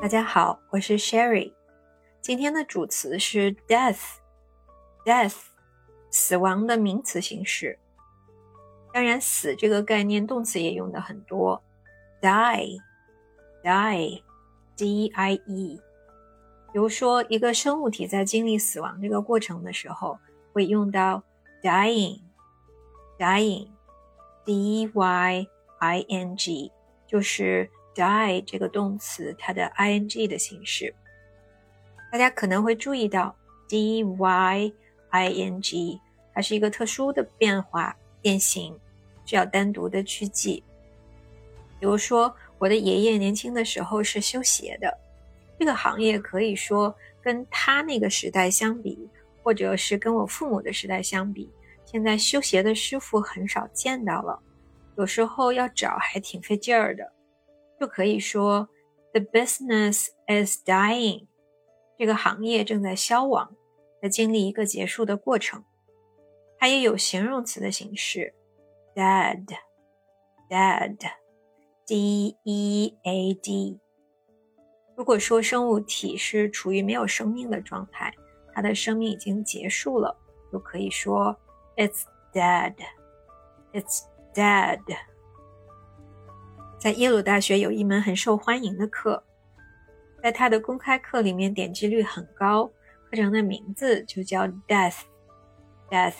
大家好，我是 Sherry。今天的主词是 death，death，死亡的名词形式。当然，死这个概念动词也用的很多，die，die，d-i-e。比如说，一个生物体在经历死亡这个过程的时候，会用到 dying，dying，d-y-i-n-g，就是 die 这个动词它的 ing 的形式。大家可能会注意到 d-y-i-n-g，它是一个特殊的变化变形，需要单独的去记。比如说，我的爷爷年轻的时候是修鞋的。这个行业可以说跟他那个时代相比，或者是跟我父母的时代相比，现在修鞋的师傅很少见到了，有时候要找还挺费劲儿的。就可以说，the business is dying，这个行业正在消亡，在经历一个结束的过程。它也有形容词的形式，dead，dead，d-e-a-d。如果说生物体是处于没有生命的状态，它的生命已经结束了，就可以说 "It's dead." It's dead. 在耶鲁大学有一门很受欢迎的课，在它的公开课里面点击率很高，课程的名字就叫 Death. Death.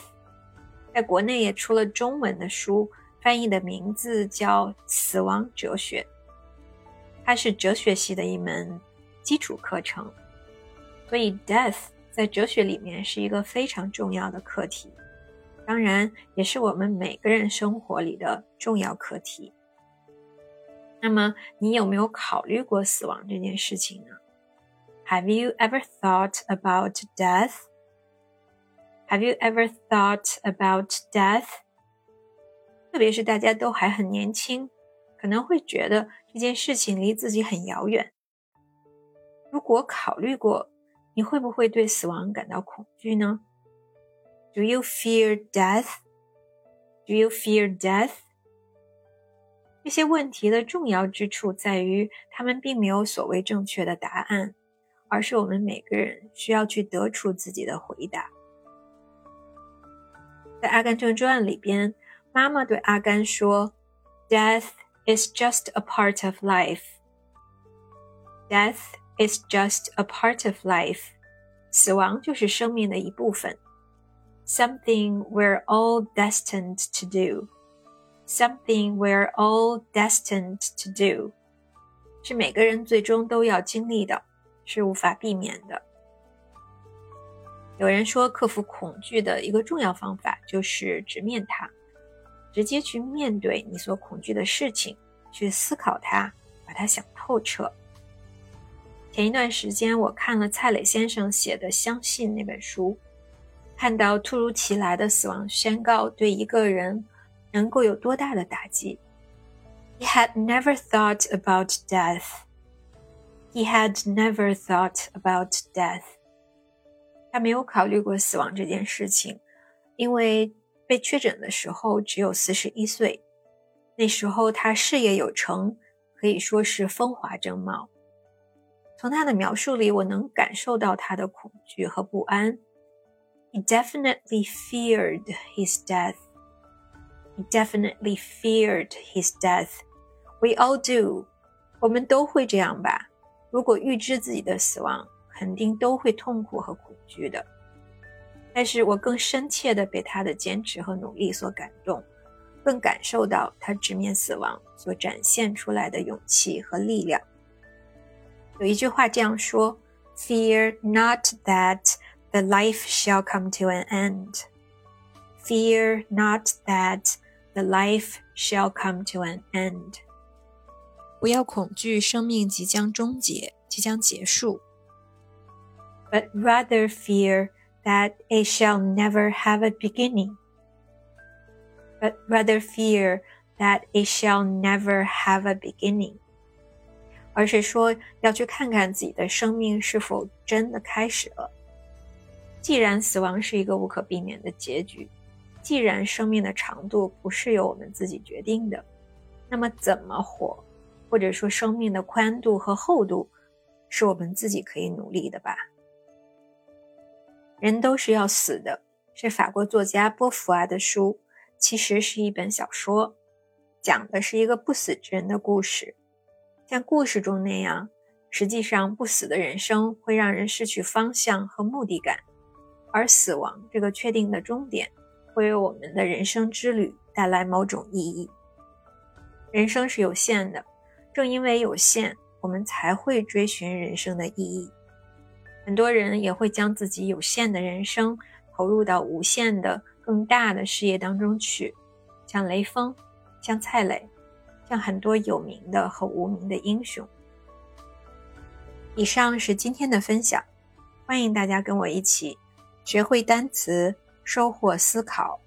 在国内也出了中文的书，翻译的名字叫死亡哲学。它是哲学系的一门基础课程，所以 death 在哲学里面是一个非常重要的课题，当然也是我们每个人生活里的重要课题。那么，你有没有考虑过死亡这件事情呢？Have you ever thought about death? Have you ever thought about death? 特别是大家都还很年轻。可能会觉得这件事情离自己很遥远。如果考虑过，你会不会对死亡感到恐惧呢？Do you fear death? Do you fear death? 这些问题的重要之处在于，他们并没有所谓正确的答案，而是我们每个人需要去得出自己的回答。在《阿甘正传》里边，妈妈对阿甘说：“Death。” is just a part of life. Death is just a part of life. 死亡就是生命的一部分。Something we're all destined to do. Something we're all destined to do. 是每个人最终都要经历的，是无法避免的。有人说，克服恐惧的一个重要方法就是直面它。直接去面对你所恐惧的事情，去思考它，把它想透彻。前一段时间，我看了蔡磊先生写的《相信》那本书，看到突如其来的死亡宣告对一个人能够有多大的打击。He had never thought about death. He had never thought about death. 他没有考虑过死亡这件事情，因为。被确诊的时候只有四十一岁，那时候他事业有成，可以说是风华正茂。从他的描述里，我能感受到他的恐惧和不安。He definitely feared his death. He definitely feared his death. We all do. 我们都会这样吧？如果预知自己的死亡，肯定都会痛苦和恐惧的。但是我更深切地被他的坚持和努力所感动，更感受到他直面死亡所展现出来的勇气和力量。有一句话这样说：“Fear not that the life shall come to an end. Fear not that the life shall come to an end.” 不要恐惧生命即将终结，即将结束。But rather fear that it shall never have a beginning, but rather fear that it shall never have a beginning. 而是说要去看看自己的生命是否真的开始了。既然死亡是一个无可避免的结局， 既然生命的长度不是由我们自己决定的，那么怎么活，或者说生命的宽度和厚度，是我们自己可以努力的吧。人都是要死的，是法国作家波伏娃的书，其实是一本小说，讲的是一个不死之人的故事。像故事中那样，实际上不死的人生会让人失去方向和目的感，而死亡这个确定的终点，会为我们的人生之旅带来某种意义。人生是有限的，正因为有限，我们才会追寻人生的意义。很多人也会将自己有限的人生投入到无限的、更大的事业当中去，像雷锋，像蔡磊，像很多有名的和无名的英雄。以上是今天的分享，欢迎大家跟我一起学会单词，收获思考。